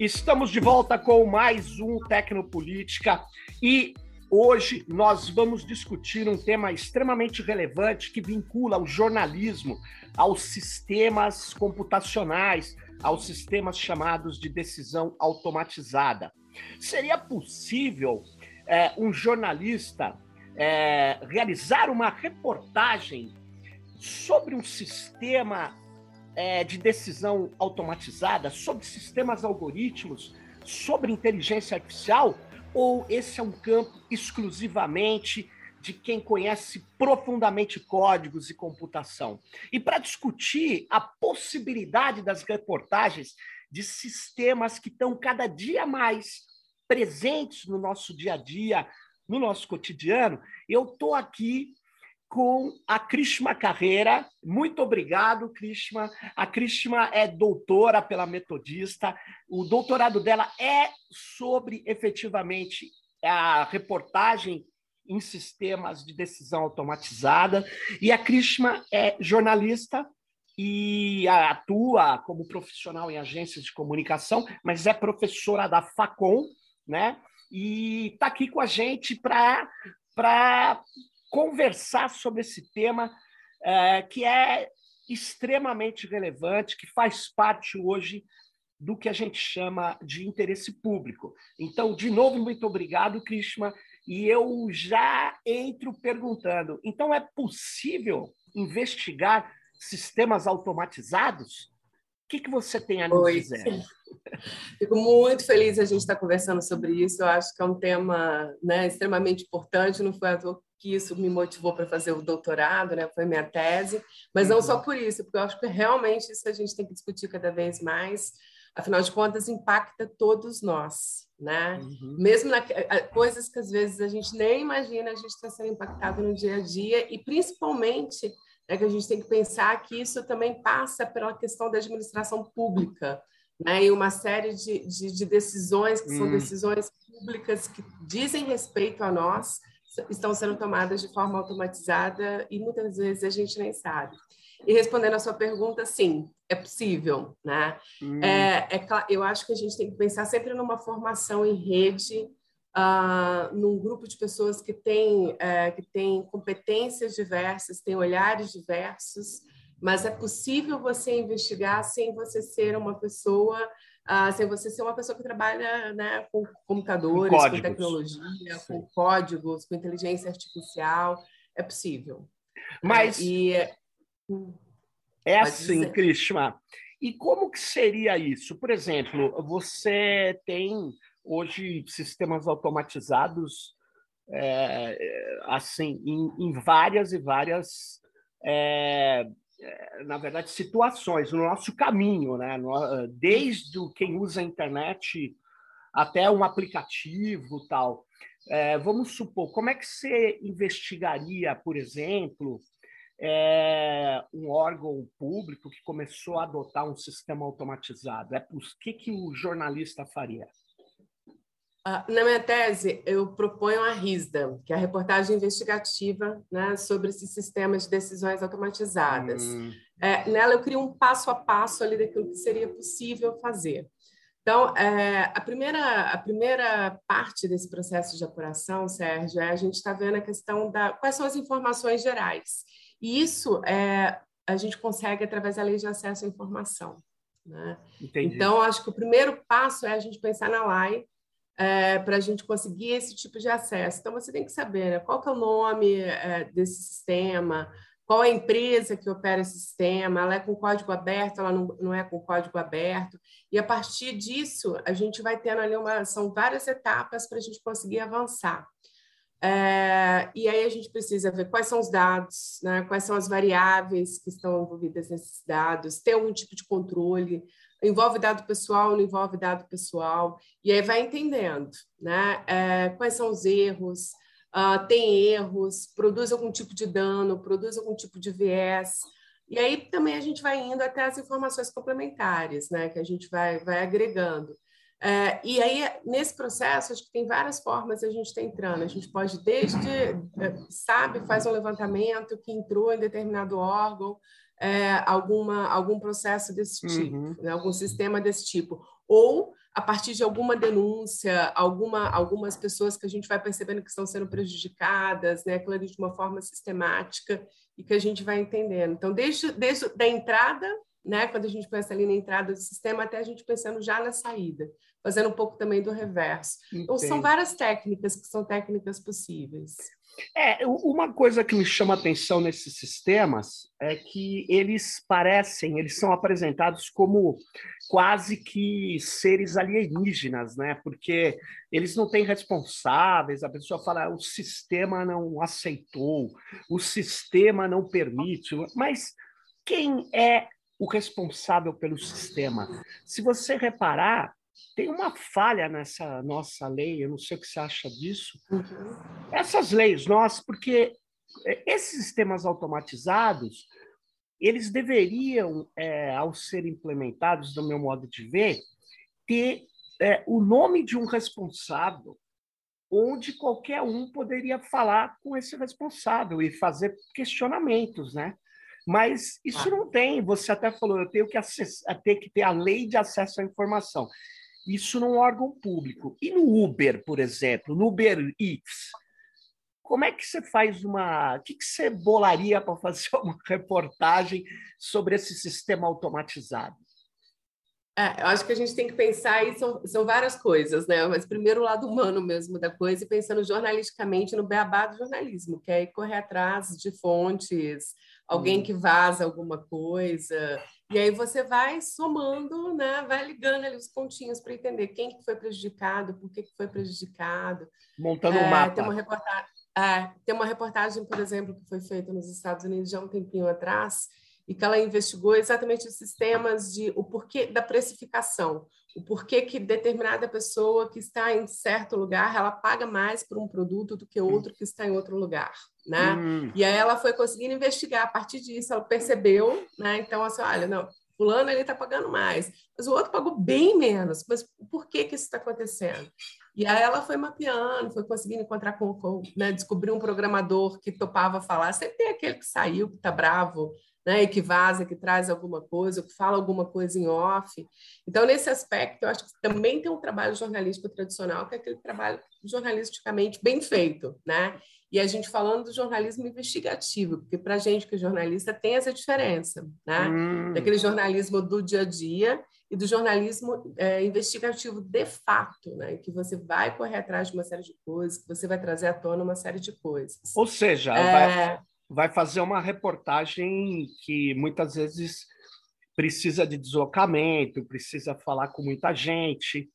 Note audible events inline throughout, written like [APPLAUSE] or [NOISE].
Estamos de volta com mais um Tecnopolítica e hoje nós vamos discutir um tema extremamente relevante que vincula o jornalismo aos sistemas computacionais, aos sistemas chamados de decisão automatizada. Seria possível é, um jornalista é, realizar uma reportagem sobre um sistema é, de decisão automatizada, sobre sistemas algoritmos, sobre inteligência artificial? Ou esse é um campo exclusivamente de quem conhece profundamente códigos e computação? E para discutir a possibilidade das reportagens de sistemas que estão cada dia mais presentes no nosso dia a dia, no nosso cotidiano, eu estou aqui com a Krishma Carreira. Muito obrigado, Krishma. A Krishma é doutora pela Metodista. O doutorado dela é sobre, efetivamente, a reportagem em sistemas de decisão automatizada. E a Krishma é jornalista e atua como profissional em agências de comunicação, mas é professora da Facom, né? E está aqui com a gente para conversar sobre esse tema é, que é extremamente relevante, que faz parte hoje do que a gente chama de interesse público. Então, de novo, muito obrigado, Krishna. E eu já entro perguntando: então é possível investigar sistemas automatizados? O que, que você tem a nos Oi. dizer? [LAUGHS] Fico muito feliz a gente estar conversando sobre isso. Eu acho que é um tema né, extremamente importante. Não foi à toa que isso me motivou para fazer o doutorado, né? Foi minha tese, mas não só uhum. por isso, porque eu acho que realmente isso a gente tem que discutir cada vez mais. Afinal de contas, impacta todos nós, né? Uhum. Mesmo na, coisas que às vezes a gente nem imagina, a gente está sendo impactado no dia a dia e principalmente é que a gente tem que pensar que isso também passa pela questão da administração pública, né? E uma série de, de, de decisões que são hum. decisões públicas que dizem respeito a nós estão sendo tomadas de forma automatizada e muitas vezes a gente nem sabe. E respondendo a sua pergunta, sim, é possível, né? Hum. É, é, eu acho que a gente tem que pensar sempre numa formação em rede, uh, num grupo de pessoas que tem, uh, que tem competências diversas, tem olhares diversos, mas é possível você investigar sem você ser uma pessoa ah, sem você ser uma pessoa que trabalha né, com computadores, com, com tecnologia, Sim. com códigos, com inteligência artificial, é possível. Mas é, e, é assim, Krishna. E como que seria isso? Por exemplo, você tem hoje sistemas automatizados é, assim em, em, várias e várias é, é, na verdade, situações no nosso caminho, né? Desde quem usa a internet até um aplicativo tal. É, vamos supor, como é que você investigaria, por exemplo, é, um órgão público que começou a adotar um sistema automatizado? É, o que, que o jornalista faria? Ah, na minha tese, eu proponho a RISDA, que é a reportagem investigativa né, sobre esses sistemas de decisões automatizadas. Hum. É, nela, eu crio um passo a passo ali daquilo que seria possível fazer. Então, é, a, primeira, a primeira parte desse processo de apuração, Sérgio, é a gente está vendo a questão da quais são as informações gerais. E isso é, a gente consegue através da lei de acesso à informação. Né? Então, acho que o primeiro passo é a gente pensar na lei é, para a gente conseguir esse tipo de acesso. Então, você tem que saber né, qual que é o nome é, desse sistema, qual é a empresa que opera esse sistema, ela é com código aberto, ela não, não é com código aberto. E, a partir disso, a gente vai tendo ali uma... São várias etapas para a gente conseguir avançar. É, e aí a gente precisa ver quais são os dados, né, quais são as variáveis que estão envolvidas nesses dados, ter algum tipo de controle, envolve dado pessoal, não envolve dado pessoal, e aí vai entendendo, né? É, quais são os erros, uh, tem erros, produz algum tipo de dano, produz algum tipo de viés, e aí também a gente vai indo até as informações complementares, né? Que a gente vai, vai agregando. É, e aí, nesse processo, acho que tem várias formas a gente está entrando. A gente pode, desde, é, sabe, faz um levantamento que entrou em determinado órgão, é, alguma, algum processo desse tipo, uhum. né, algum sistema desse tipo. Ou, a partir de alguma denúncia, alguma, algumas pessoas que a gente vai percebendo que estão sendo prejudicadas, né, aquilo ali de uma forma sistemática e que a gente vai entendendo. Então, desde, desde da entrada, né, quando a gente pensa ali na entrada do sistema, até a gente pensando já na saída, fazendo um pouco também do reverso. Então, são várias técnicas que são técnicas possíveis. É, uma coisa que me chama atenção nesses sistemas é que eles parecem, eles são apresentados como quase que seres alienígenas, né? Porque eles não têm responsáveis, a pessoa fala, o sistema não aceitou, o sistema não permite, mas quem é o responsável pelo sistema? Se você reparar, tem uma falha nessa nossa lei, eu não sei o que você acha disso. Uhum. Essas leis nossas, porque é, esses sistemas automatizados, eles deveriam, é, ao serem implementados, do meu modo de ver, ter é, o nome de um responsável, onde qualquer um poderia falar com esse responsável e fazer questionamentos, né? Mas isso ah. não tem. Você até falou, eu tenho que, ter que ter a lei de acesso à informação isso num órgão público. E no Uber, por exemplo, no Uber Eats, como é que você faz uma. O que, que você bolaria para fazer [LAUGHS] uma reportagem sobre esse sistema automatizado? É, eu acho que a gente tem que pensar aí, são, são várias coisas, né? Mas primeiro o lado humano mesmo da coisa e pensando jornalisticamente no beabá do jornalismo, que é correr atrás de fontes, alguém hum. que vaza alguma coisa, e aí você vai somando, né? vai ligando ali os pontinhos para entender quem que foi prejudicado, por que, que foi prejudicado. Montando um é, mapa. Tem uma, reportagem, é, tem uma reportagem, por exemplo, que foi feita nos Estados Unidos já um tempinho atrás, e que ela investigou exatamente os sistemas de o porquê da precificação, o porquê que determinada pessoa que está em certo lugar ela paga mais por um produto do que outro que está em outro lugar, né? Hum. E aí ela foi conseguindo investigar a partir disso, ela percebeu, né? Então assim, olha, não, fulano ele está pagando mais, mas o outro pagou bem menos. Mas por que que isso está acontecendo? E aí ela foi mapeando, foi conseguindo encontrar com, com né, descobrir um programador que topava falar. Sempre tem aquele que saiu, que está bravo, né, e que vaza, que traz alguma coisa, que fala alguma coisa em off. Então, nesse aspecto, eu acho que também tem um trabalho jornalístico tradicional, que é aquele trabalho jornalisticamente bem feito, né? E a gente falando do jornalismo investigativo, porque para a gente que é jornalista tem essa diferença, né? Hum. Daquele jornalismo do dia a dia e do jornalismo é, investigativo de fato, né? Que você vai correr atrás de uma série de coisas, que você vai trazer à tona uma série de coisas. Ou seja, é... vai, vai fazer uma reportagem que muitas vezes precisa de deslocamento, precisa falar com muita gente.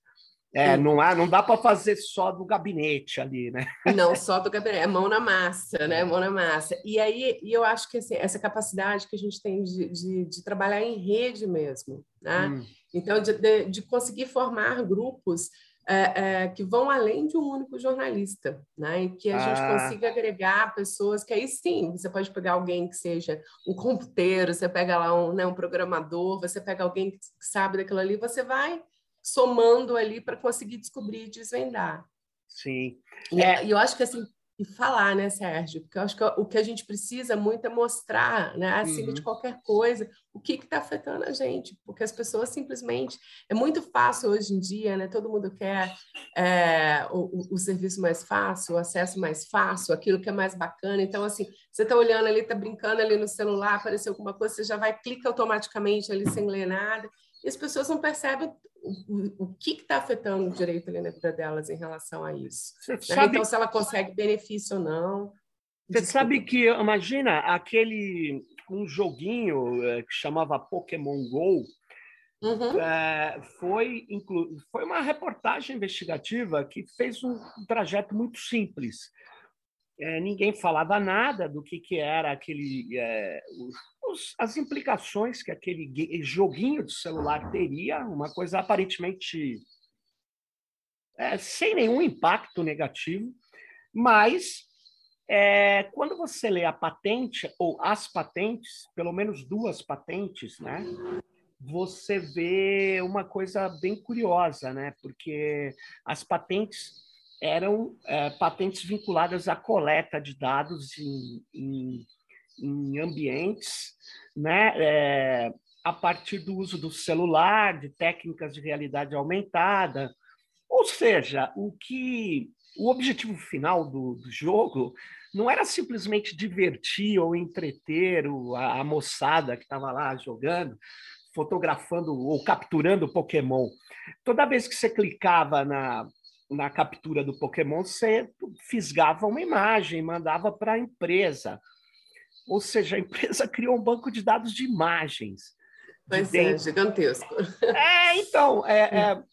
É, não, há, não dá para fazer só do gabinete ali, né? [LAUGHS] Não, só do gabinete, é mão na massa, né? Mão na massa. E aí, e eu acho que assim, essa capacidade que a gente tem de, de, de trabalhar em rede mesmo, né? Hum. Então, de, de, de conseguir formar grupos é, é, que vão além de um único jornalista, né? E que a ah. gente consiga agregar pessoas que aí sim, você pode pegar alguém que seja um computeiro, você pega lá um, né, um programador, você pega alguém que sabe daquilo ali, você vai somando ali para conseguir descobrir e desvendar. Sim. E, é. e eu acho que assim, e falar, né, Sérgio? Porque eu acho que o que a gente precisa muito é mostrar, né, acima uhum. de qualquer coisa, o que está afetando a gente, porque as pessoas simplesmente é muito fácil hoje em dia, né? Todo mundo quer é, o, o, serviço mais fácil, o acesso mais fácil, aquilo que é mais bacana. Então, assim, você está olhando ali, está brincando ali no celular, apareceu alguma coisa, você já vai clica automaticamente ali sem ler nada e as pessoas não percebem o, o que está afetando o direito ali na vida delas em relação a isso. Né? Sabe... Então, se ela consegue benefício ou não. Você Desculpa. sabe que, imagina, aquele um joguinho é, que chamava Pokémon Go, Uhum. É, foi, inclu... foi uma reportagem investigativa que fez um trajeto muito simples. É, ninguém falava nada do que, que era aquele é, os, as implicações que aquele joguinho de celular teria, uma coisa aparentemente é, sem nenhum impacto negativo, mas é, quando você lê a patente ou as patentes, pelo menos duas patentes, né? Você vê uma coisa bem curiosa, né? Porque as patentes eram é, patentes vinculadas à coleta de dados em, em em ambientes, né? É, a partir do uso do celular, de técnicas de realidade aumentada. Ou seja, o que o objetivo final do, do jogo não era simplesmente divertir ou entreter o, a, a moçada que estava lá jogando, fotografando ou capturando Pokémon. Toda vez que você clicava na, na captura do Pokémon, você fisgava uma imagem, mandava para a empresa. Ou seja, a empresa [LAUGHS] criou um banco de dados de imagens. Pois de é, gigantesco. É, então, é, [LAUGHS] é,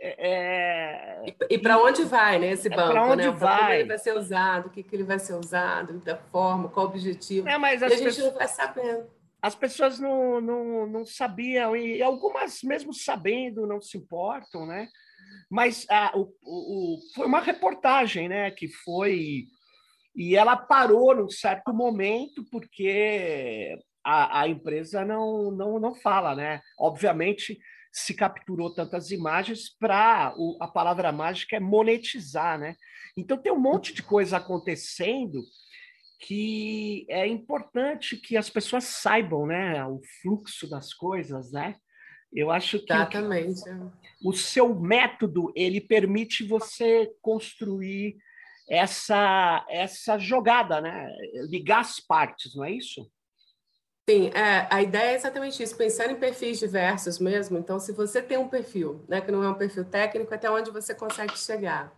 é, é e, e para onde vai né, esse é banco? para onde né? vai? Como ele vai ser usado, o que, que ele vai ser usado, da forma, qual o objetivo. É, mas e a gente pessoas... não vai sabendo. As pessoas não, não, não sabiam, e algumas, mesmo sabendo, não se importam, né? Mas ah, o, o, foi uma reportagem, né? Que foi. E ela parou num certo momento, porque a, a empresa não, não, não fala, né? Obviamente se capturou tantas imagens para a palavra mágica é monetizar, né? Então tem um monte de coisa acontecendo que é importante que as pessoas saibam, né, o fluxo das coisas, né? Eu acho que Exatamente. o seu método ele permite você construir essa essa jogada, né? Ligar as partes, não é isso? Sim, é, a ideia é exatamente isso, pensar em perfis diversos mesmo. Então, se você tem um perfil, né, que não é um perfil técnico, até onde você consegue chegar.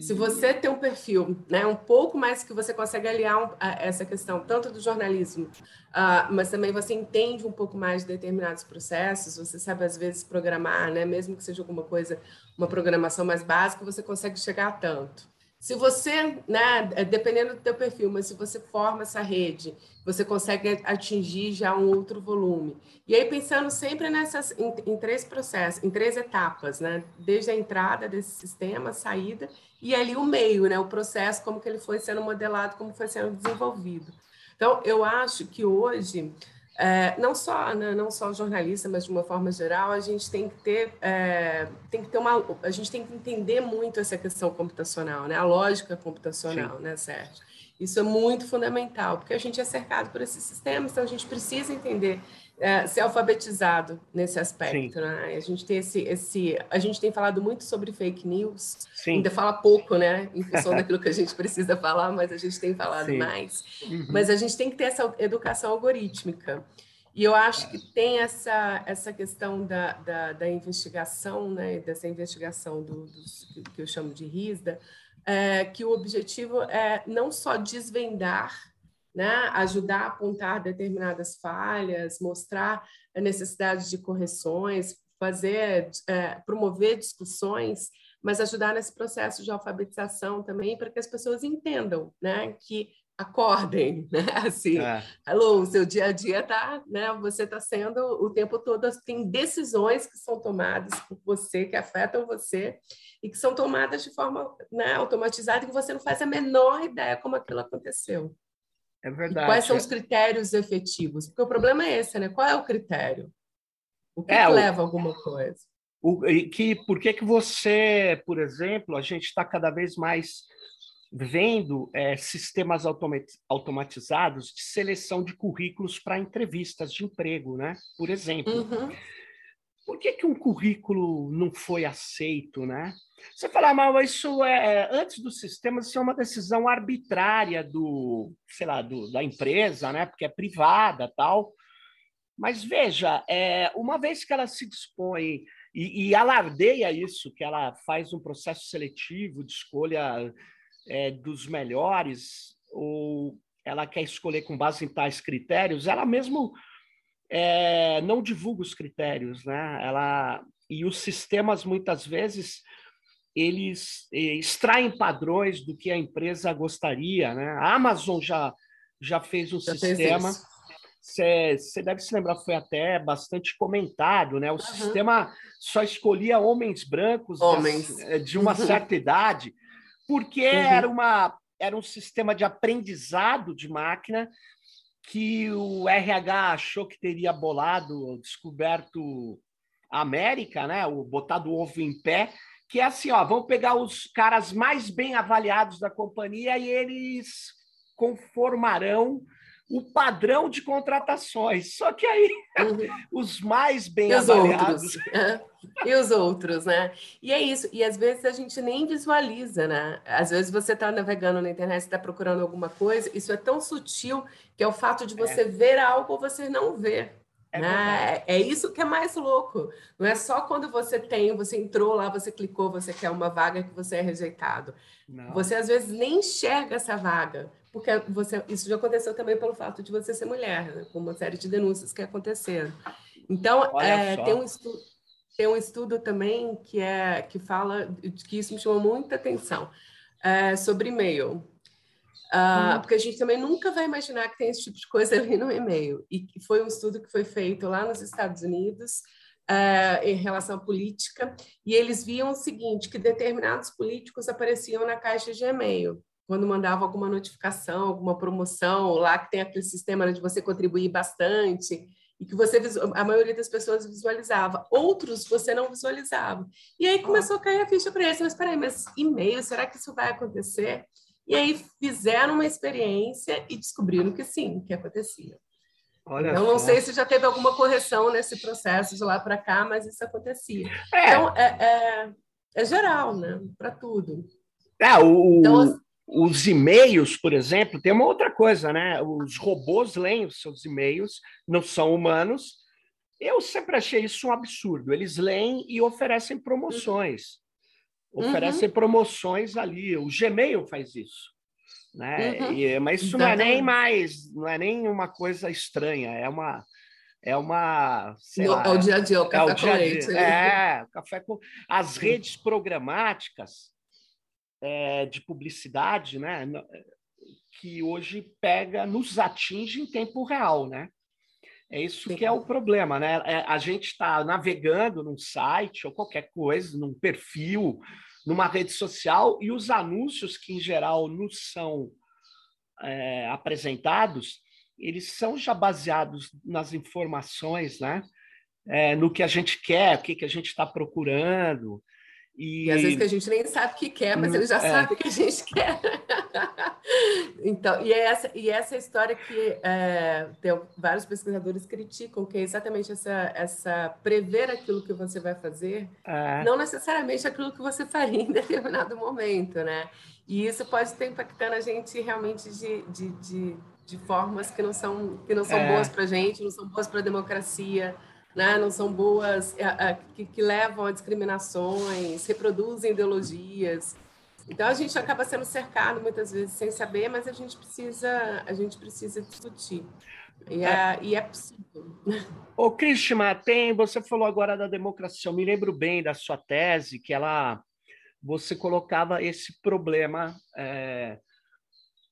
Se você tem um perfil, né, um pouco mais que você consegue aliar um, essa questão tanto do jornalismo, uh, mas também você entende um pouco mais de determinados processos, você sabe às vezes programar, né, mesmo que seja alguma coisa, uma programação mais básica, você consegue chegar a tanto. Se você, né, é, dependendo do teu perfil, mas se você forma essa rede, você consegue atingir já um outro volume. E aí pensando sempre nessas em, em três processos, em três etapas, né, desde a entrada desse sistema, saída e ali o meio, né, o processo como que ele foi sendo modelado, como foi sendo desenvolvido. Então, eu acho que hoje é, não só né, não só jornalista, mas de uma forma geral, a gente tem que ter é, tem que ter uma a gente tem que entender muito essa questão computacional, né, a lógica computacional, Sim. né, Sérgio? Isso é muito fundamental, porque a gente é cercado por esses sistemas, então a gente precisa entender é, ser alfabetizado nesse aspecto, né? A gente tem esse, esse, a gente tem falado muito sobre fake news, Sim. ainda fala pouco, né? Em função [LAUGHS] daquilo que a gente precisa falar, mas a gente tem falado Sim. mais. Uhum. Mas a gente tem que ter essa educação algorítmica. E eu acho que tem essa, essa questão da, da, da investigação, né? Dessa investigação do, do, que eu chamo de RISDA, é, que o objetivo é não só desvendar né? ajudar a apontar determinadas falhas, mostrar a necessidade de correções, fazer, é, promover discussões, mas ajudar nesse processo de alfabetização também para que as pessoas entendam, né, que acordem, [LAUGHS] né? Assim, é. hello, o seu dia a dia tá, né? Você está sendo o tempo todo tem decisões que são tomadas por você que afetam você e que são tomadas de forma né, automatizada e que você não faz a menor ideia como aquilo aconteceu. É verdade. E quais são os critérios efetivos? Porque o problema é esse, né? Qual é o critério? O que, é, que leva a alguma coisa? O, que, por que, que você, por exemplo, a gente está cada vez mais vendo é, sistemas automatizados de seleção de currículos para entrevistas de emprego, né? Por exemplo. Uhum. Por que, que um currículo não foi aceito, né? Você fala, mas isso é, é antes do sistema, isso é uma decisão arbitrária do, sei lá, do, da empresa, né? Porque é privada, tal. Mas veja, é, uma vez que ela se dispõe e, e, alardeia isso, que ela faz um processo seletivo de escolha é, dos melhores, ou ela quer escolher com base em tais critérios, ela mesmo é, não divulga os critérios, né? Ela e os sistemas muitas vezes eles eh, extraem padrões do que a empresa gostaria, né? A Amazon já já fez um já sistema. Você deve se lembrar, foi até bastante comentado, né? O uhum. sistema só escolhia homens brancos homens. De, eh, de uma uhum. certa idade, porque uhum. era, uma, era um sistema de aprendizado de máquina que o RH achou que teria bolado, descoberto a América, né? O botado o ovo em pé, que é assim, ó, vamos pegar os caras mais bem avaliados da companhia e eles conformarão o padrão de contratações. Só que aí uhum. os mais bem e avaliados. Os é. E os outros, né? E é isso. E às vezes a gente nem visualiza, né? Às vezes você está navegando na internet, está procurando alguma coisa, isso é tão sutil que é o fato de você é. ver algo ou você não ver. É, né? é, isso que é mais louco. Não é só quando você tem, você entrou lá, você clicou, você quer uma vaga que você é rejeitado. Não. Você às vezes nem enxerga essa vaga, porque você, isso já aconteceu também pelo fato de você ser mulher, né? com uma série de denúncias que aconteceram. Então, é, tem, um estudo, tem um estudo também que, é, que fala, que isso me chamou muita atenção, é, sobre e-mail. Uh, hum. Porque a gente também nunca vai imaginar que tem esse tipo de coisa ali no e-mail. E foi um estudo que foi feito lá nos Estados Unidos uh, em relação à política, e eles viam o seguinte, que determinados políticos apareciam na caixa de e-mail quando mandava alguma notificação, alguma promoção, lá que tem aquele sistema de você contribuir bastante, e que você a maioria das pessoas visualizava, outros você não visualizava. E aí começou a cair a ficha para eles, mas espera aí, mas e-mail, será que isso vai acontecer? E aí fizeram uma experiência e descobriram que sim, que acontecia. Olha então, não sei se já teve alguma correção nesse processo de lá para cá, mas isso acontecia. É. Então, é, é, é geral, né? Para tudo. É, o, então, os e-mails, por exemplo, tem uma outra coisa, né? Os robôs leem os seus e-mails, não são humanos. Eu sempre achei isso um absurdo. Eles leem e oferecem promoções. Uhum. Oferecem promoções ali. O Gmail faz isso. Né? Uhum. E, mas isso Exatamente. não é nem mais, não é nem uma coisa estranha, é uma é uma no, lá, é o dia a dia, o café é o dia com leite. É, café com as redes programáticas é, de publicidade, né, que hoje pega, nos atinge em tempo real, né? É isso que é o problema, né? É, a gente está navegando num site ou qualquer coisa, num perfil, numa rede social, e os anúncios que, em geral, nos são é, apresentados, eles são já baseados nas informações, né? É, no que a gente quer, o que, que a gente está procurando. E... e... às vezes que a gente nem sabe o que quer, mas ele já é. sabe o que a gente quer. [LAUGHS] então, e é essa, e essa história que é, tem, vários pesquisadores criticam, que é exatamente essa, essa prever aquilo que você vai fazer, é. não necessariamente aquilo que você faria [LAUGHS] em determinado momento, né? E isso pode estar impactando a gente realmente de, de, de, de formas que não são, que não são é. boas para a gente, não são boas para a democracia, né? não são boas, é, é, que, que levam a discriminações, reproduzem ideologias. Então a gente acaba sendo cercado muitas vezes sem saber, mas a gente precisa, a gente precisa discutir. E é, é, e é possível. Ô, Krishma, tem, você falou agora da democracia. Eu me lembro bem da sua tese, que ela você colocava esse problema, é,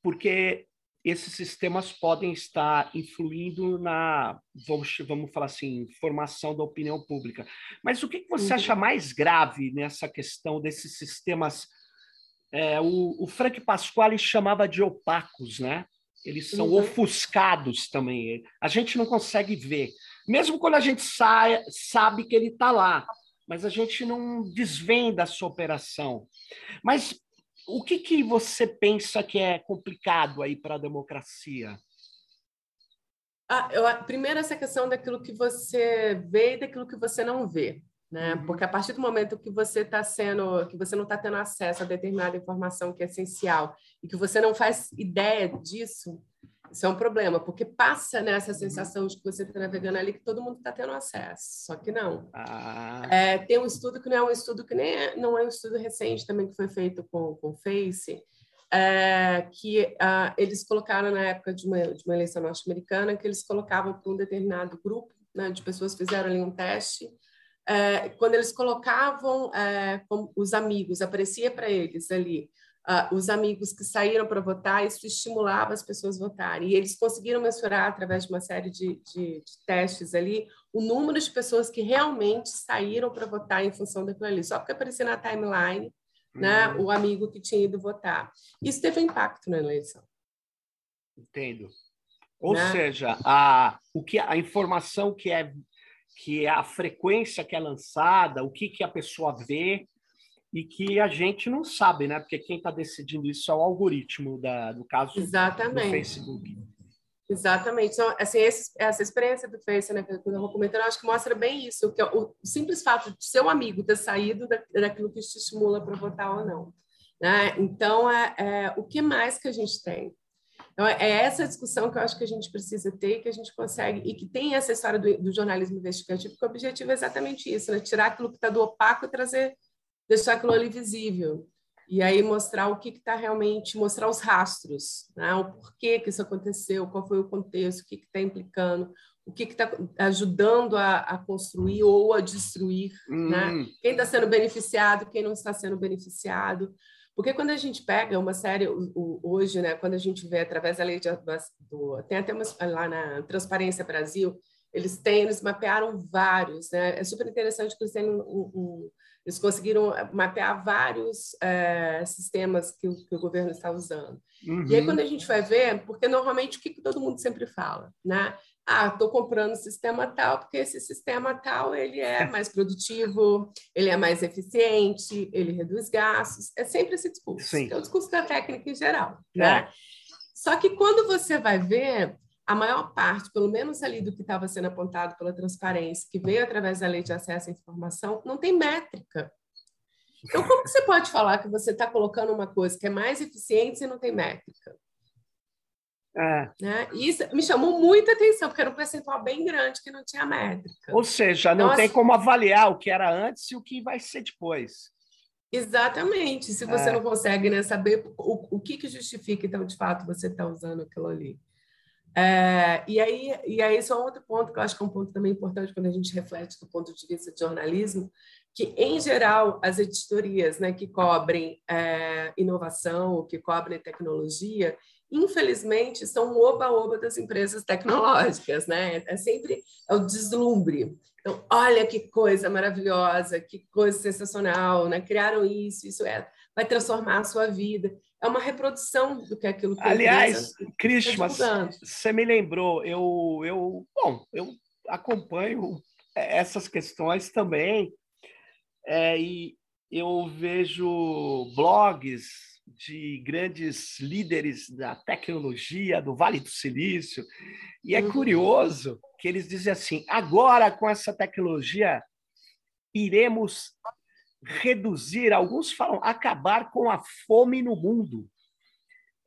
porque esses sistemas podem estar influindo na, vamos, vamos falar assim, formação da opinião pública. Mas o que, que você uhum. acha mais grave nessa questão desses sistemas? É, o, o Frank Pasquale chamava de opacos, né? Eles são uhum. ofuscados também. A gente não consegue ver. Mesmo quando a gente sai, sabe que ele está lá, mas a gente não desvenda a sua operação. Mas o que, que você pensa que é complicado aí para a democracia? Ah, eu, primeiro, essa questão daquilo que você vê e daquilo que você não vê. Né? Uhum. Porque a partir do momento que você está sendo, que você não está tendo acesso a determinada informação que é essencial e que você não faz ideia disso, isso é um problema, porque passa nessa né, sensação de que você está navegando ali que todo mundo está tendo acesso, só que não. Ah. É, tem um estudo que não é um estudo que nem é, não é um estudo recente também que foi feito com o Face, é, que ah, eles colocaram na época de uma, de uma eleição norte-americana que eles colocavam para um determinado grupo né, de pessoas fizeram ali um teste é, quando eles colocavam é, os amigos, aparecia para eles ali uh, os amigos que saíram para votar, isso estimulava as pessoas a votarem. E eles conseguiram mensurar, através de uma série de, de, de testes ali, o número de pessoas que realmente saíram para votar em função daquilo ali, só porque aparecia na timeline né, uhum. o amigo que tinha ido votar. Isso teve impacto na eleição. Entendo. Ou né? seja, a, o que, a informação que é, que é a frequência que é lançada, o que, que a pessoa vê, e que a gente não sabe, né? Porque quem está decidindo isso é o algoritmo da, do caso Exatamente. do Facebook. Exatamente. Então, assim, esse, essa experiência do Face, né, que eu estava comentando, eu acho que mostra bem isso, que é o, o simples fato de seu amigo ter saído da, daquilo que te estimula para votar ou não. Né? Então, é, é, o que mais que a gente tem? Então, é essa discussão que eu acho que a gente precisa ter, que a gente consegue, e que tem essa história do, do jornalismo investigativo, que o objetivo é exatamente isso, né? tirar aquilo que está do opaco e trazer, deixar aquilo ali visível. E aí mostrar o que está realmente, mostrar os rastros, né? o porquê que isso aconteceu, qual foi o contexto, o que está implicando, o que está ajudando a, a, construir ou a destruir, hum. né? quem está sendo beneficiado, quem não está sendo beneficiado. Porque quando a gente pega uma série o, o, hoje, né, quando a gente vê através da lei de, do, tem até umas, lá na Transparência Brasil, eles têm, eles mapearam vários, né? É super interessante que eles têm um, um eles conseguiram mapear vários é, sistemas que o, que o, governo está usando. Uhum. E aí, uhum. quando a gente vai ver, porque normalmente o que, que todo mundo sempre fala, né? ah, estou comprando o sistema tal porque esse sistema tal ele é [LAUGHS] mais produtivo, ele é mais eficiente, ele reduz gastos. É sempre esse discurso. Sim. É o discurso da técnica em geral. É. Né? Só que quando você vai ver, a maior parte, pelo menos ali do que estava sendo apontado pela transparência, que veio através da lei de acesso à informação, não tem métrica. Então, como que você pode falar que você está colocando uma coisa que é mais eficiente se não tem métrica? É. Né? Isso me chamou muita atenção, porque era um percentual bem grande que não tinha métrica. Ou seja, não então, tem assim, como avaliar o que era antes e o que vai ser depois. Exatamente. Se você é. não consegue né, saber o, o que, que justifica, então, de fato, você está usando aquilo ali. É, e, aí, e aí, só outro ponto, que eu acho que é um ponto também importante quando a gente reflete do ponto de vista de jornalismo, que, em geral, as editorias né, que cobrem é, inovação, que cobrem tecnologia, infelizmente, são o oba-oba das empresas tecnológicas, né? É sempre é o deslumbre. Então, olha que coisa maravilhosa, que coisa sensacional, né? Criaram isso, isso é, vai transformar a sua vida. É uma reprodução do que é aquilo que Aliás, Cris, tá você me lembrou, eu, eu, bom, eu acompanho essas questões também, é, e eu vejo blogs de grandes líderes da tecnologia do Vale do Silício. E é uhum. curioso que eles dizem assim: agora com essa tecnologia iremos reduzir, alguns falam acabar com a fome no mundo.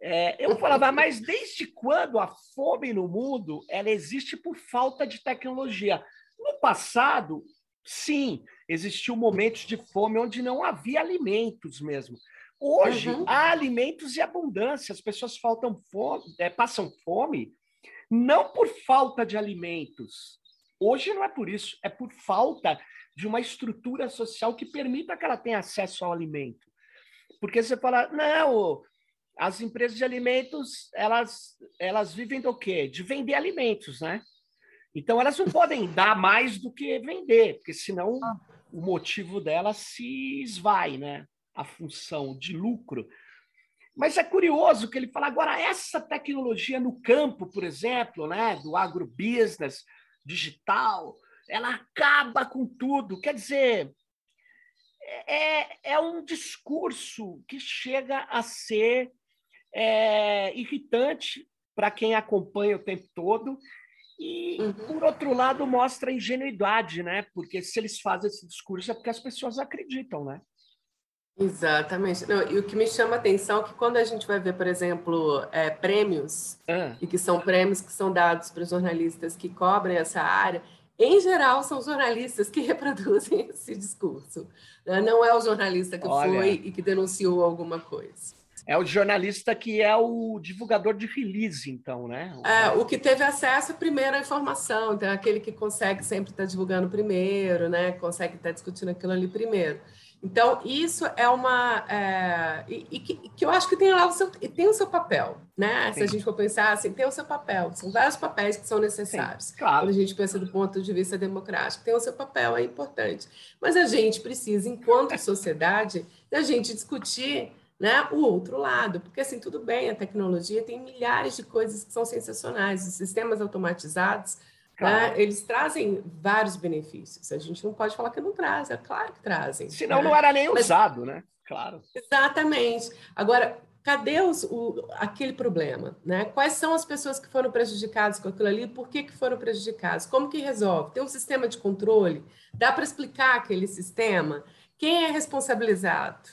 É, eu falava, mas desde quando a fome no mundo ela existe por falta de tecnologia? No passado, sim, existiu momentos de fome onde não havia alimentos mesmo. Hoje uhum. há alimentos e abundância, as pessoas faltam fome, é, passam fome não por falta de alimentos. Hoje não é por isso, é por falta de uma estrutura social que permita que ela tenha acesso ao alimento. Porque você fala, não, as empresas de alimentos, elas, elas vivem do quê? De vender alimentos, né? Então elas não podem dar mais do que vender, porque senão ah. o motivo delas se esvai, né? a função de lucro. Mas é curioso que ele fala agora essa tecnologia no campo, por exemplo, né, do agrobusiness digital, ela acaba com tudo. Quer dizer, é, é um discurso que chega a ser é, irritante para quem acompanha o tempo todo e, uhum. por outro lado, mostra ingenuidade, né? Porque se eles fazem esse discurso é porque as pessoas acreditam, né? Exatamente. Não, e o que me chama a atenção é que quando a gente vai ver, por exemplo, é, prêmios, ah. e que são prêmios que são dados para jornalistas que cobrem essa área, em geral, são jornalistas que [LAUGHS] reproduzem esse discurso. Né? Não é o jornalista que Olha, foi e que denunciou alguma coisa. É o jornalista que é o divulgador de release, então, né? É, o que teve acesso primeiro à informação, então é aquele que consegue sempre estar divulgando primeiro, né? Consegue estar discutindo aquilo ali primeiro. Então, isso é uma. É, e, e que, que, eu acho que tem lá o seu, tem o seu papel, né? Sim. Se a gente for pensar assim, tem o seu papel, são vários papéis que são necessários. Sim, claro. Quando a gente pensa do ponto de vista democrático, tem o seu papel, é importante. Mas a gente precisa, enquanto sociedade, da gente discutir né, o outro lado, porque assim, tudo bem, a tecnologia tem milhares de coisas que são sensacionais, os sistemas automatizados Claro. Né? Eles trazem vários benefícios. A gente não pode falar que não trazem, é claro que trazem. Senão né? não era nem Mas, usado, né? Claro. Exatamente. Agora, cadê os, o, aquele problema? Né? Quais são as pessoas que foram prejudicadas com aquilo ali? Por que, que foram prejudicadas? Como que resolve? Tem um sistema de controle? Dá para explicar aquele sistema? Quem é responsabilizado?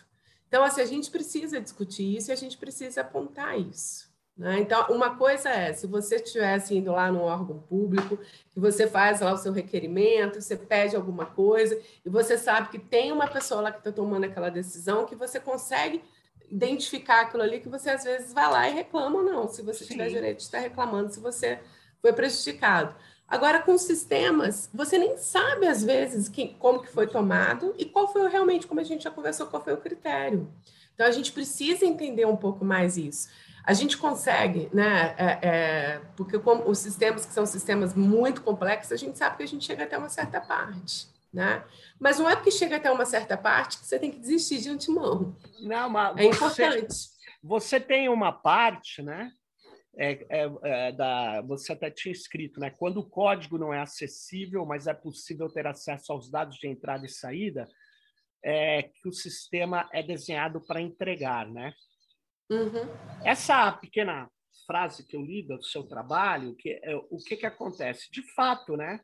Então, assim, a gente precisa discutir isso e a gente precisa apontar isso. Né? Então, uma coisa é, se você estivesse indo lá num órgão público, que você faz lá o seu requerimento, você pede alguma coisa, e você sabe que tem uma pessoa lá que está tomando aquela decisão, que você consegue identificar aquilo ali, que você às vezes vai lá e reclama ou não, se você Sim. tiver direito de estar reclamando, se você foi prejudicado. Agora, com sistemas, você nem sabe, às vezes, que, como que foi tomado e qual foi realmente, como a gente já conversou, qual foi o critério. Então, a gente precisa entender um pouco mais isso. A gente consegue, né? É, é, porque como os sistemas que são sistemas muito complexos, a gente sabe que a gente chega até uma certa parte, né? Mas não é porque chega até uma certa parte que você tem que desistir de antemão. Não, mas é você, importante. Você tem uma parte, né? É, é, é, da, você até tinha escrito, né? Quando o código não é acessível, mas é possível ter acesso aos dados de entrada e saída, é que o sistema é desenhado para entregar, né? Uhum. Essa pequena frase que eu li do seu trabalho, que é, o que, que acontece? De fato, né?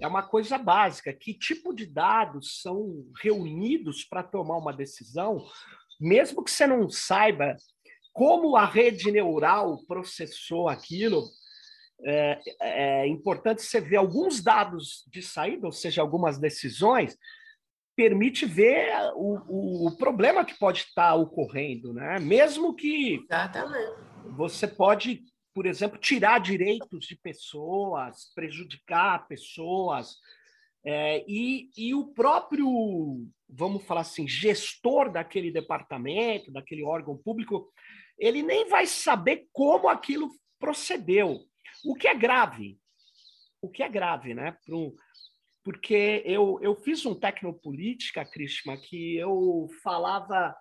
É uma coisa básica. Que tipo de dados são reunidos para tomar uma decisão, mesmo que você não saiba como a rede neural processou aquilo, é, é, importante você ver alguns dados de saída, ou seja, algumas decisões, permite ver o, o, problema que pode estar ocorrendo, né? Mesmo que Exatamente. você pode, por exemplo, tirar direitos de pessoas, prejudicar pessoas, é, e, e o próprio, vamos falar assim, gestor daquele departamento, daquele órgão público, ele nem vai saber como aquilo procedeu, o que é grave. O que é grave, né? Para um, porque eu, eu fiz um tecnopolítica, Krishma, que eu falava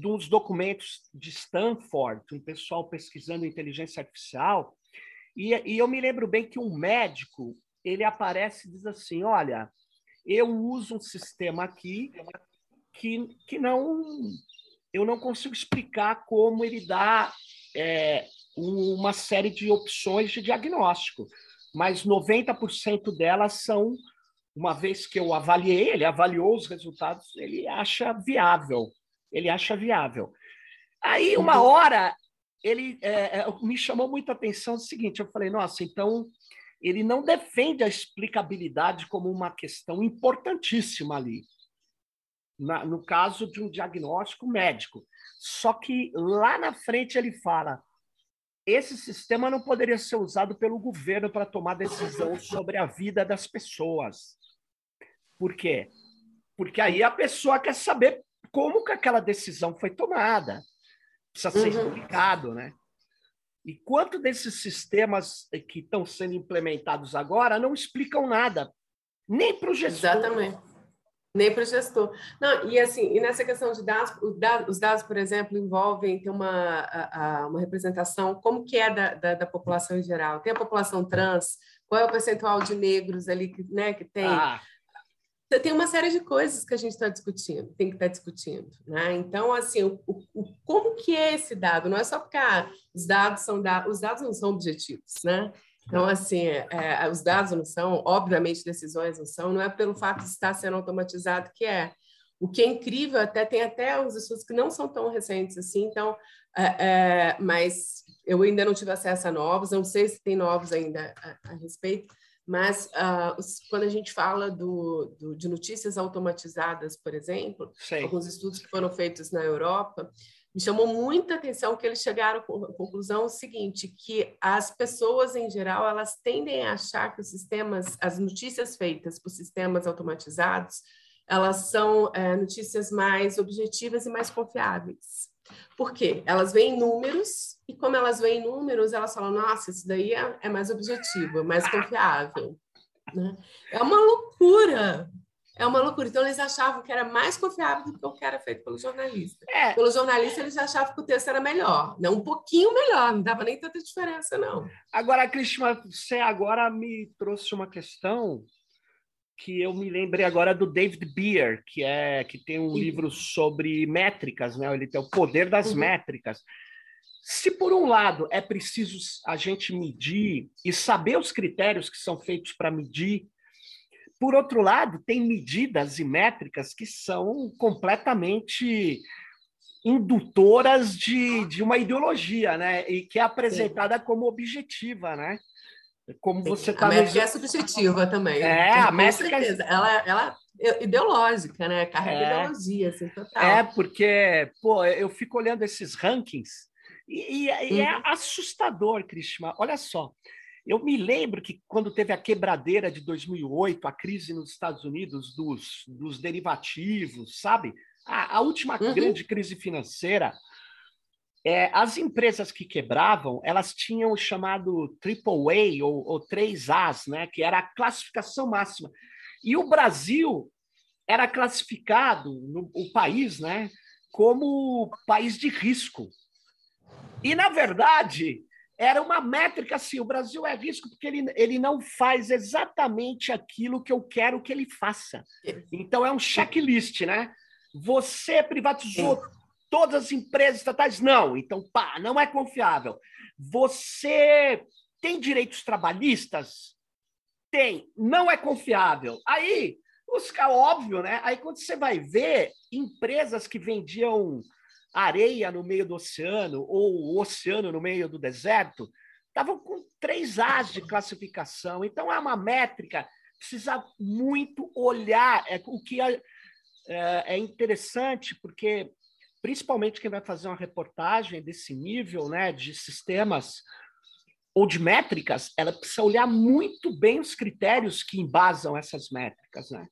dos documentos de Stanford, um pessoal pesquisando inteligência artificial, e, e eu me lembro bem que um médico ele aparece e diz assim: olha, eu uso um sistema aqui que, que não eu não consigo explicar como ele dá é, uma série de opções de diagnóstico, mas 90% delas são uma vez que eu avaliei, ele avaliou os resultados, ele acha viável. Ele acha viável. Aí, uma uhum. hora, ele é, é, me chamou muita atenção o seguinte: eu falei, nossa, então ele não defende a explicabilidade como uma questão importantíssima ali, na, no caso de um diagnóstico médico. Só que lá na frente ele fala: esse sistema não poderia ser usado pelo governo para tomar decisão sobre a vida das pessoas. Por quê? Porque aí a pessoa quer saber como que aquela decisão foi tomada. Precisa ser uhum. explicado, né? E quanto desses sistemas que estão sendo implementados agora não explicam nada, nem para o gestor. Exatamente. Nem para o gestor. Não, e assim, e nessa questão de dados, os dados, por exemplo, envolvem ter uma, a, uma representação, como que é da, da, da, população em geral. Tem a população trans, qual é o percentual de negros ali que, né, que tem? Ah tem uma série de coisas que a gente está discutindo, tem que estar tá discutindo, né? Então, assim, o, o, como que é esse dado? Não é só porque ah, os dados são dados, os dados não são objetivos, né? Então, assim, é, é, os dados não são, obviamente, decisões não são, não é pelo fato de estar sendo automatizado que é. O que é incrível, até tem até os estudos que não são tão recentes assim, então, é, é mas eu ainda não tive acesso a novos, não sei se tem novos ainda a, a respeito, mas uh, os, quando a gente fala do, do, de notícias automatizadas, por exemplo, Sim. alguns estudos que foram feitos na Europa, me chamou muita atenção que eles chegaram à conclusão seguinte, que as pessoas em geral elas tendem a achar que os sistemas, as notícias feitas por sistemas automatizados, elas são é, notícias mais objetivas e mais confiáveis. Por quê? Elas veem números, e como elas veem números, elas falam, nossa, isso daí é, é mais objetivo, é mais confiável. Né? É uma loucura. É uma loucura. Então, eles achavam que era mais confiável do que o que era feito pelo jornalista. É. Pelo jornalista, eles achavam que o texto era melhor. Não um pouquinho melhor, não dava nem tanta diferença, não. Agora, Cristina, você agora me trouxe uma questão que eu me lembrei agora do David Beer, que é que tem um livro sobre métricas, né? Ele tem o poder das uhum. métricas. Se por um lado é preciso a gente medir e saber os critérios que são feitos para medir, por outro lado, tem medidas e métricas que são completamente indutoras de, de uma ideologia, né? E que é apresentada Sim. como objetiva, né? Como você está. A métrica nos... é subjetiva também. É, a métrica. Certeza. Ela, ela é ideológica, né? Carrega é. ideologia, assim, total. É, porque, pô, eu fico olhando esses rankings e, e, e é uhum. assustador, Krishna. Olha só. Eu me lembro que quando teve a quebradeira de 2008, a crise nos Estados Unidos dos, dos derivativos, sabe? A, a última uhum. grande crise financeira, é, as empresas que quebravam, elas tinham o chamado Triple A ou, ou 3As, né? Que era a classificação máxima. E o Brasil era classificado, no, o país, né? Como país de risco. E, na verdade, era uma métrica assim: o Brasil é risco porque ele, ele não faz exatamente aquilo que eu quero que ele faça. Então é um checklist, né? Você privatizou todas as empresas estatais? Não, então pá, não é confiável. Você tem direitos trabalhistas? Tem, não é confiável. Aí, os óbvio, né? Aí quando você vai ver empresas que vendiam areia no meio do oceano ou oceano no meio do deserto, estavam com três As de classificação. Então, é uma métrica, precisa muito olhar. É, o que é, é, é interessante, porque principalmente quem vai fazer uma reportagem desse nível né, de sistemas ou de métricas, ela precisa olhar muito bem os critérios que embasam essas métricas, né?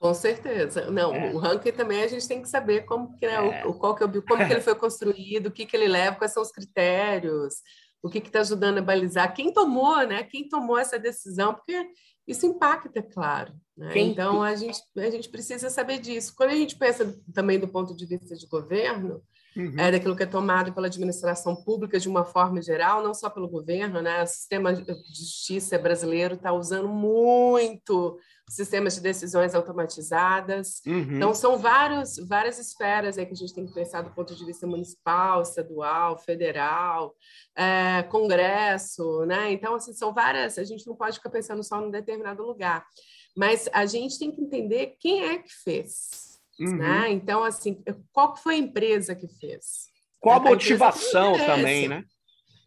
Com certeza. Não, é. o ranking também a gente tem que saber como que, né, é. o, qual que é como que ele [LAUGHS] foi construído, o que, que ele leva, quais são os critérios, o que está ajudando a balizar, quem tomou, né? Quem tomou essa decisão, porque isso impacta, claro. Né? Então a gente, a gente precisa saber disso. Quando a gente pensa também do ponto de vista de governo, uhum. é daquilo que é tomado pela administração pública de uma forma geral, não só pelo governo, né? O sistema de justiça brasileiro está usando muito sistemas de decisões automatizadas. Uhum. Então, são vários, várias esferas aí que a gente tem que pensar do ponto de vista municipal, estadual, federal, é, congresso, né? Então, assim, são várias, a gente não pode ficar pensando só num determinado lugar. Mas a gente tem que entender quem é que fez, uhum. né? Então, assim, qual foi a empresa que fez? Qual a, a motivação também, né?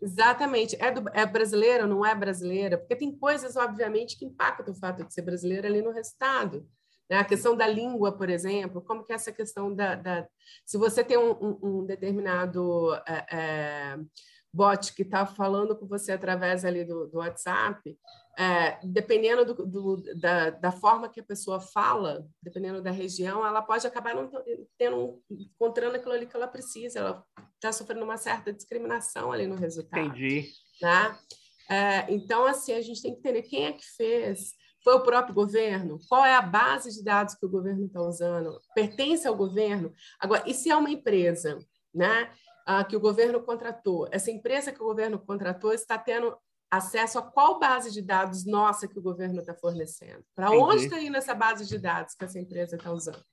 Exatamente. É, do, é brasileira ou não é brasileira? Porque tem coisas, obviamente, que impactam o fato de ser brasileira ali no resultado. Né? A questão da língua, por exemplo, como que é essa questão da... da se você tem um, um, um determinado é, é, bot que está falando com você através ali do, do WhatsApp, é, dependendo do, do, da, da, forma que a pessoa fala, dependendo da região, ela pode acabar não tendo, encontrando aquilo ali que ela precisa. Ela está sofrendo uma certa discriminação ali no resultado. Entendi. Né? É, então, assim, a gente tem que entender quem é que fez. Foi o próprio governo? Qual é a base de dados que o governo está usando? Pertence ao governo? Agora, e se é uma empresa, né? Ah, que o governo contratou, essa empresa que o governo contratou está tendo acesso a qual base de dados nossa que o governo está fornecendo? Para onde está indo essa base de dados que essa empresa está usando?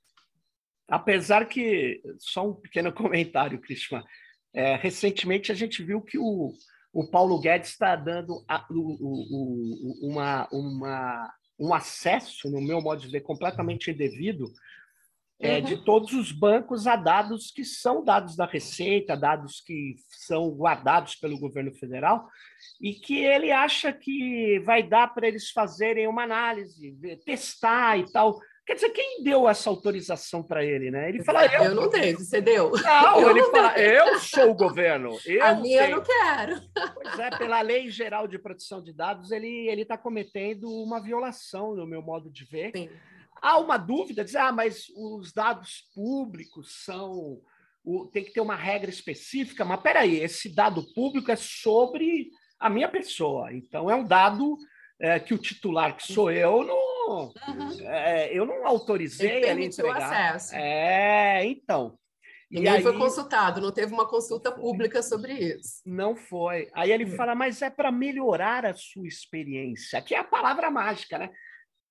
Apesar que, só um pequeno [LAUGHS] comentário, Cristian, é, recentemente a gente viu que o, o Paulo Guedes está dando a, o, o, uma, uma, um acesso, no meu modo de ver, completamente indevido é, de todos os bancos a dados que são dados da Receita, dados que são guardados pelo governo federal, e que ele acha que vai dar para eles fazerem uma análise, testar e tal. Quer dizer, quem deu essa autorização para ele, né? Ele fala, eu, eu não dei, você deu. Não, eu ele não fala, dei. eu sou o governo. Eu a minha eu não quero. Pois é, pela lei geral de proteção de dados, ele ele está cometendo uma violação, no meu modo de ver. Sim Há uma dúvida, dizer, ah, mas os dados públicos são. O, tem que ter uma regra específica, mas peraí, esse dado público é sobre a minha pessoa. Então, é um dado é, que o titular, que sou eu, não, uhum. é, eu não autorizei ele entregar. Acesso. É, então. Ninguém aí, foi consultado, não teve uma consulta pública sobre isso. Não foi. Aí ele hum. fala, mas é para melhorar a sua experiência, que é a palavra mágica, né?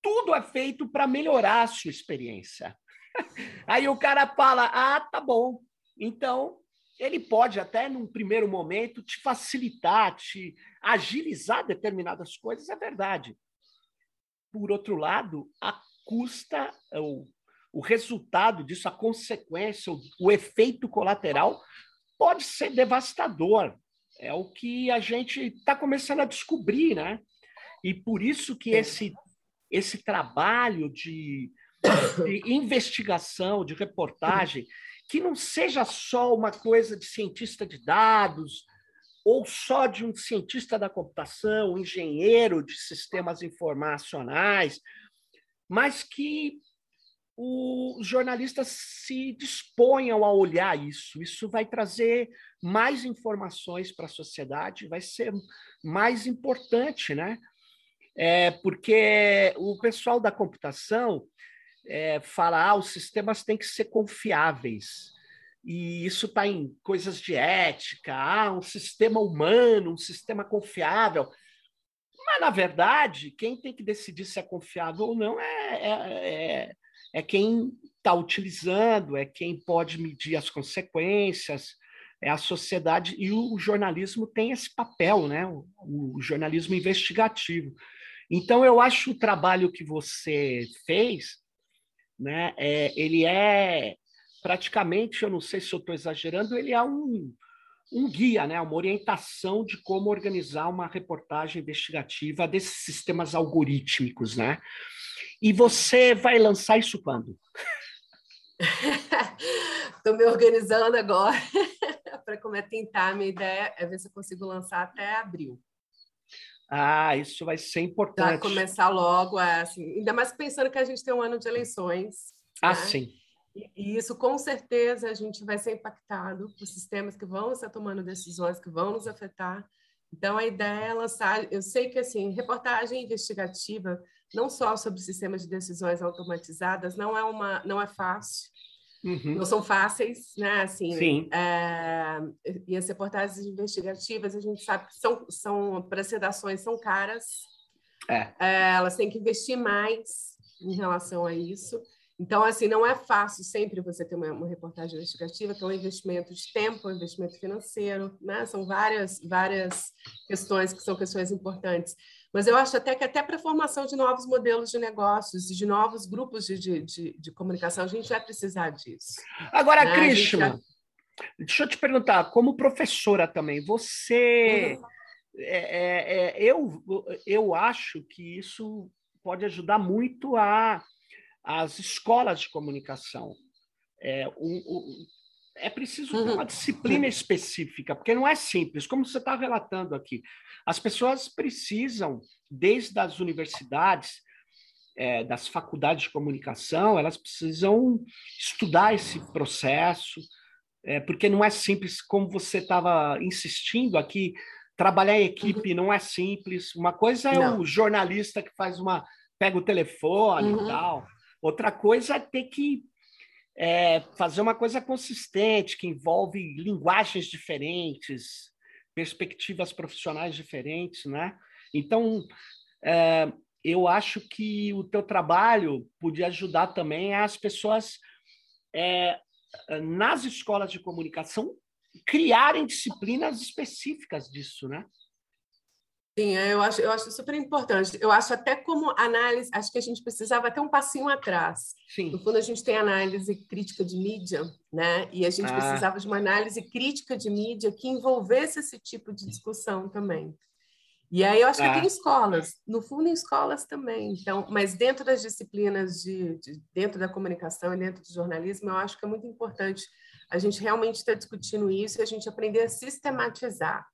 Tudo é feito para melhorar a sua experiência. [LAUGHS] Aí o cara fala: ah, tá bom. Então, ele pode até, num primeiro momento, te facilitar, te agilizar determinadas coisas, é verdade. Por outro lado, a custa, o, o resultado disso, a consequência, o, o efeito colateral pode ser devastador. É o que a gente está começando a descobrir, né? E por isso que esse, esse trabalho de, de investigação, de reportagem, que não seja só uma coisa de cientista de dados, ou só de um cientista da computação, um engenheiro de sistemas informacionais, mas que os jornalistas se disponham a olhar isso. Isso vai trazer mais informações para a sociedade, vai ser mais importante, né? É, porque o pessoal da computação é, fala ah, os sistemas têm que ser confiáveis. E isso está em coisas de ética, ah, um sistema humano, um sistema confiável. Mas, na verdade, quem tem que decidir se é confiável ou não é, é, é, é quem está utilizando, é quem pode medir as consequências, é a sociedade. E o, jornalismo tem esse papel, né? O, jornalismo investigativo. Então, eu acho o trabalho que você fez, né? É, ele é praticamente, eu não sei se eu estou exagerando, ele é um, um guia, né, uma orientação de como organizar uma reportagem investigativa desses sistemas algorítmicos, né? E você vai lançar isso quando? [LAUGHS] Estou me organizando agora [LAUGHS] para é tentar. A minha ideia é ver se eu consigo lançar até abril. Ah, isso vai ser importante. Para começar logo, é, assim, ainda mais pensando que a gente tem um ano de eleições. Ah, né? sim. E isso, com certeza, a gente vai ser impactado por sistemas que vão estar tomando decisões que vão nos afetar. Então, a ideia é lançar. Eu sei que, assim, reportagem investigativa, não só sobre sistemas de decisões automatizadas, não é, uma, não é fácil. Uhum. Não são fáceis, né? Assim, Sim. É, e as reportagens investigativas, a gente sabe que são, são para sedações são caras. É. É, elas têm que investir mais em relação a isso. Então, assim, não é fácil sempre você ter uma, uma, reportagem investigativa, que é um investimento de tempo, um investimento financeiro, né? São várias, várias questões que são questões importantes. Mas eu acho até que até para a formação de novos modelos de negócios e de novos grupos de, de, de, de, comunicação, a gente vai precisar disso. Agora, né? Krishna, já... deixa eu te perguntar, como professora também, você... Uhum. É, é, é, eu, eu acho que isso pode ajudar muito a as escolas de comunicação. É, o, o, é preciso ter uma uhum. disciplina específica, porque não é simples, como você está relatando aqui. As pessoas precisam, desde as universidades, é, das faculdades de comunicação, elas precisam estudar esse processo, é, porque não é simples, como você estava insistindo aqui, trabalhar em equipe uhum. não é simples. Uma coisa é não. o jornalista que faz uma pega o telefone uhum. e tal. Outra coisa é ter que é, fazer uma coisa consistente, que envolve linguagens diferentes, perspectivas profissionais diferentes, né? Então, é, eu acho que o teu trabalho podia ajudar também as pessoas é, nas escolas de comunicação criarem disciplinas específicas disso, né? Sim, é, eu acho, eu acho super importante. Eu acho até como análise, acho que a gente precisava até um passinho atrás. Sim. No fundo, a gente tem análise crítica de mídia, né? E a gente ah. precisava de uma análise crítica de mídia que envolvesse esse tipo de discussão também. E aí eu acho ah. que tem escolas, no fundo em escolas também. Então, mas dentro das disciplinas de, de, dentro da comunicação e dentro do jornalismo, eu acho que é muito importante a gente realmente estar discutindo isso e a gente aprender a sistematizar.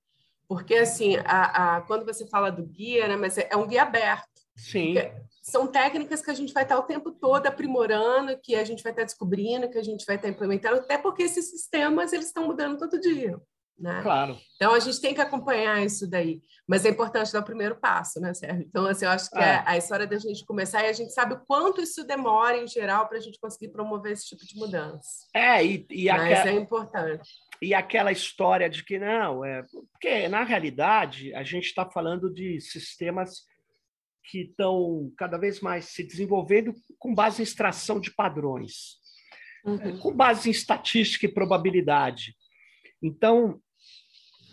Porque, assim, a, a, quando você fala do guia, né, mas é, é um guia aberto. Sim. São técnicas que a gente vai estar o tempo todo aprimorando, que a gente vai estar descobrindo, que a gente vai estar implementando, até porque esses sistemas eles estão mudando todo dia. Né? Claro. Então a gente tem que acompanhar isso daí, mas é importante dar o primeiro passo, né, Sérgio? Então, assim, eu acho que é. é a história da gente começar e a gente sabe o quanto isso demora em geral para a gente conseguir promover esse tipo de mudança. É, e, e mas aqua... é importante e aquela história de que não, é porque na realidade a gente está falando de sistemas que estão cada vez mais se desenvolvendo com base em extração de padrões, uhum. com base em estatística e probabilidade. Então,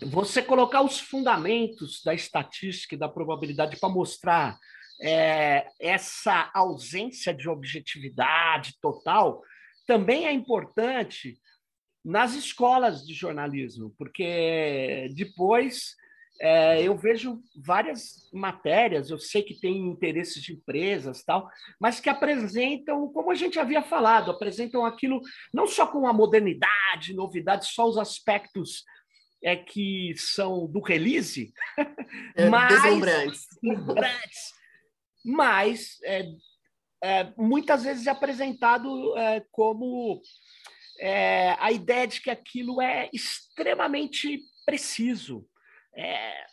você colocar os fundamentos da estatística e da probabilidade para mostrar é, essa ausência de objetividade total também é importante nas escolas de jornalismo, porque depois é, eu vejo várias matérias, eu sei que tem interesses de empresas tal, mas que apresentam, como a gente havia falado, apresentam aquilo não só com a modernidade, novidade, só os aspectos é que são do release, [LAUGHS] é, mas deslumbrantes. [LAUGHS] deslumbrantes, mas é, é, muitas vezes é apresentado é, como é, a ideia de que aquilo é extremamente preciso, é,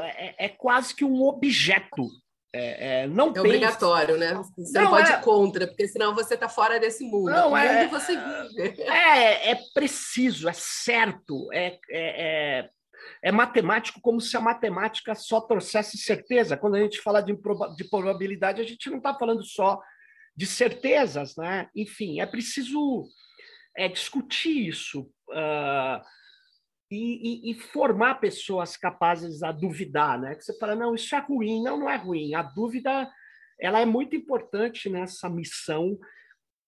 é, é quase que um objeto. É, é não é obrigatório, né? Você não, não pode ir contra, porque senão você está fora desse mundo. Não, é, mundo você vive. É, é preciso, é certo, é, é, é, matemático como se a matemática só trouxesse certeza. Quando a gente fala de, de probabilidade, a gente não está falando só de certezas, né? Enfim, é preciso é, discutir isso. Uh, e, e, e, formar pessoas capazes a duvidar, né? Que você fala, não, isso é ruim, não, não é ruim. A dúvida, ela é muito importante nessa missão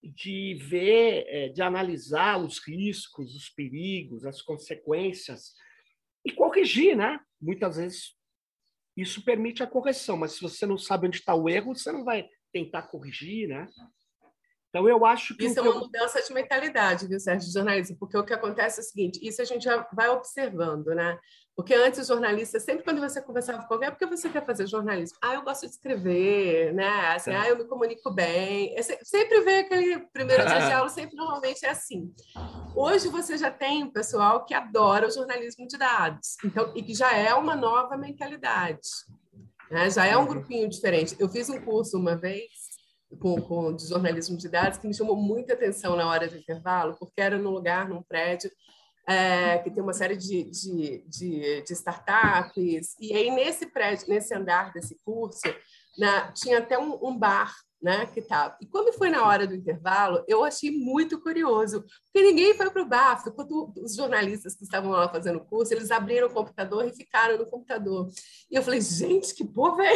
de ver, é, de analisar os riscos, os perigos, as consequências e corrigir, né? Muitas vezes isso permite a correção, mas se você não sabe onde está o erro, você não vai tentar corrigir, né? Então, eu acho que. Isso é uma mudança de mentalidade, viu, Sérgio, de jornalismo, porque o que acontece é o seguinte: isso a gente já vai observando, né? Porque antes, os jornalistas, sempre quando você conversava com alguém, é porque você quer fazer jornalismo? Ah, eu gosto de escrever, né? Assim, é. ah, eu me comunico bem. Eu sempre vem aquele primeiro dia de [LAUGHS] aula, sempre normalmente é assim. Hoje você já tem um pessoal que adora o jornalismo de dados, então, e que já é uma nova mentalidade. Né? Já é um uhum. grupinho diferente. Eu fiz um curso uma vez com, com de jornalismo de dados que me chamou muita atenção na hora do intervalo, porque era num lugar, num prédio, é, que tem uma série de, de, de, de, startups, e aí nesse prédio, nesse andar desse curso, na, tinha até um, um bar né, que tava. E quando foi na hora do intervalo, eu achei muito curioso, porque ninguém foi para o bar, quando os jornalistas que estavam lá fazendo o curso, eles abriram o computador e ficaram no computador. E eu falei, gente, que povo é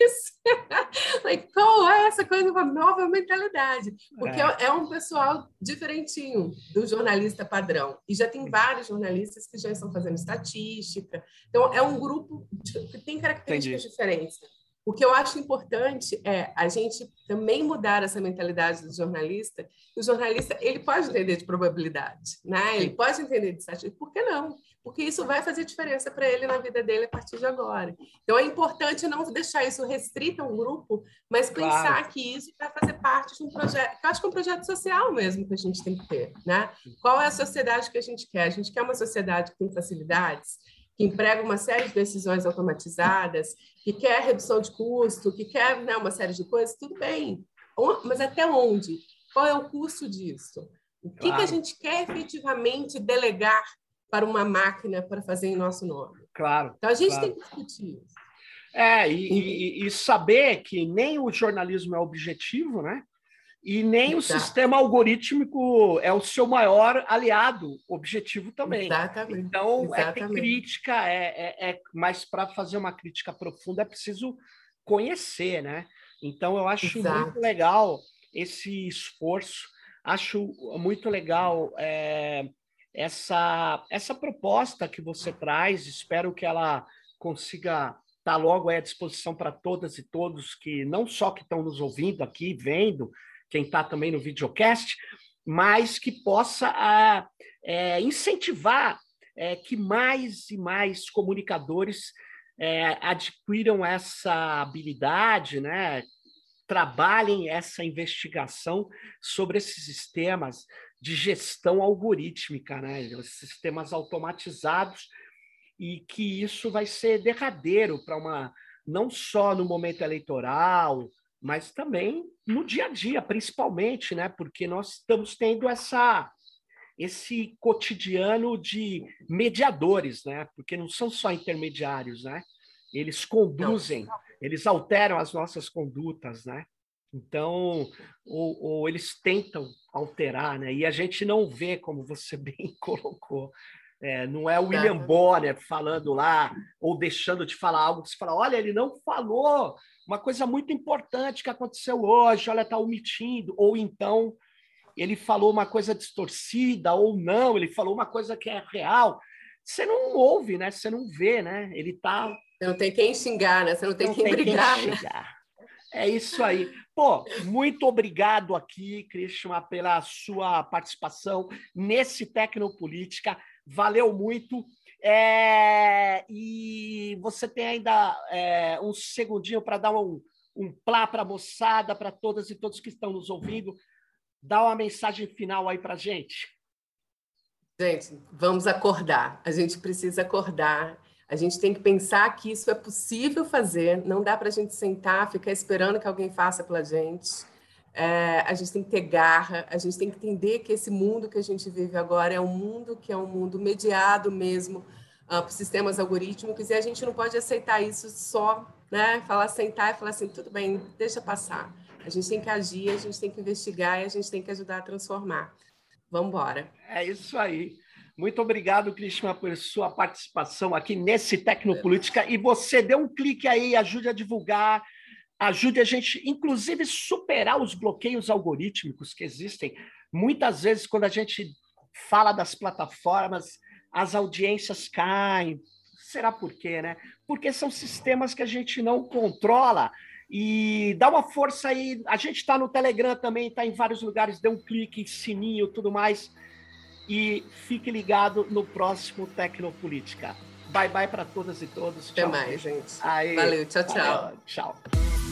esse? [LAUGHS] like, qual é essa coisa, uma nova mentalidade? Porque é. é um pessoal diferentinho do jornalista padrão. E já tem vários jornalistas que já estão fazendo estatística. Então, é um grupo que tem características Entendi. diferentes. O que eu acho importante é a gente também mudar essa mentalidade do jornalista. O jornalista ele pode entender de probabilidade, né? Ele pode entender de estatística. Por que não? Porque isso vai fazer diferença para ele na vida dele a partir de agora. Então é importante não deixar isso restrito a um grupo, mas pensar claro. que isso vai fazer parte de um projeto. Eu acho que é um projeto social mesmo que a gente tem que ter, né? Qual é a sociedade que a gente quer? A gente quer uma sociedade que tem facilidades que emprega uma série de decisões automatizadas, que quer redução de custo, que quer né, uma série de coisas, tudo bem. Mas até onde? Qual é o custo disso? O que, claro. que a gente quer efetivamente delegar para uma máquina para fazer em nosso nome? Claro. Então a gente claro. tem que discutir isso. É, e, e, e, saber que nem o jornalismo é objetivo, né? E nem o sistema algorítmico é o seu maior aliado, objetivo também. Exatamente. Então, Exatamente. é ter crítica, é, é, é mas para fazer uma crítica profunda é preciso conhecer, né? Então, eu acho Exato. muito legal esse esforço, acho muito legal é, essa, essa proposta que você traz, espero que ela consiga estar tá logo à disposição para todas e todos que não só que estão nos ouvindo aqui, vendo, quem está também no videocast, mas que possa ah, é, incentivar é, que mais e mais comunicadores é, adquiram essa habilidade, né? trabalhem essa investigação sobre esses sistemas de gestão algorítmica, né? sistemas automatizados, e que isso vai ser derradeiro para uma não só no momento eleitoral, mas também no dia a dia, principalmente, né? Porque nós estamos tendo essa esse cotidiano de mediadores, né? Porque não são só intermediários, né? Eles conduzem, eles alteram as nossas condutas, né? Então, ou, ou, eles tentam alterar, né? E a gente não vê, como você [LAUGHS] bem colocou. É, não é o William Bonner falando lá, ou deixando de falar algo, você fala, olha, ele não falou uma coisa muito importante que aconteceu hoje, olha, está omitindo, ou então ele falou uma coisa distorcida, ou não, ele falou uma coisa que é real. Você não ouve, né? Você não vê, né? Ele está você não tem quem xingar, né? Você não tem não quem tem brigar. Quem né? É isso aí. Pô, muito obrigado aqui, Christian, pela sua participação nesse Tecnopolítica. Valeu muito. É... E você tem ainda é, um segundinho para dar um, um plá para a moçada, para todas e todos que estão nos ouvindo. Dá uma mensagem final aí para gente. Gente, vamos acordar. A gente precisa acordar a gente tem que pensar que isso é possível fazer, não dá para a gente sentar, ficar esperando que alguém faça pela gente. É, a gente tem que ter garra, a gente tem que entender que esse mundo que a gente vive agora é um mundo que é um mundo mediado mesmo uh, por sistemas algorítmicos e a gente não pode aceitar isso só, né? Falar, sentar e falar assim, tudo bem, deixa passar. A gente tem que agir, a gente tem que investigar e a gente tem que ajudar a transformar. Vamos embora. É isso aí. Muito obrigado, Cristina, por sua participação aqui nesse Tecnopolítica. E você dê um clique aí, ajude a divulgar, ajude a gente, inclusive, superar os bloqueios algorítmicos que existem. Muitas vezes, quando a gente fala das plataformas, as audiências caem. Será por quê, né? Porque são sistemas que a gente não controla. E dá uma força aí. A gente está no Telegram também, está em vários lugares, dê um clique, sininho, tudo mais e fique ligado no próximo Tecnopolítica. Bye bye para todas e todos. Até tchau. mais, gente. Valeu, tchau, tchau. Valeu, tchau.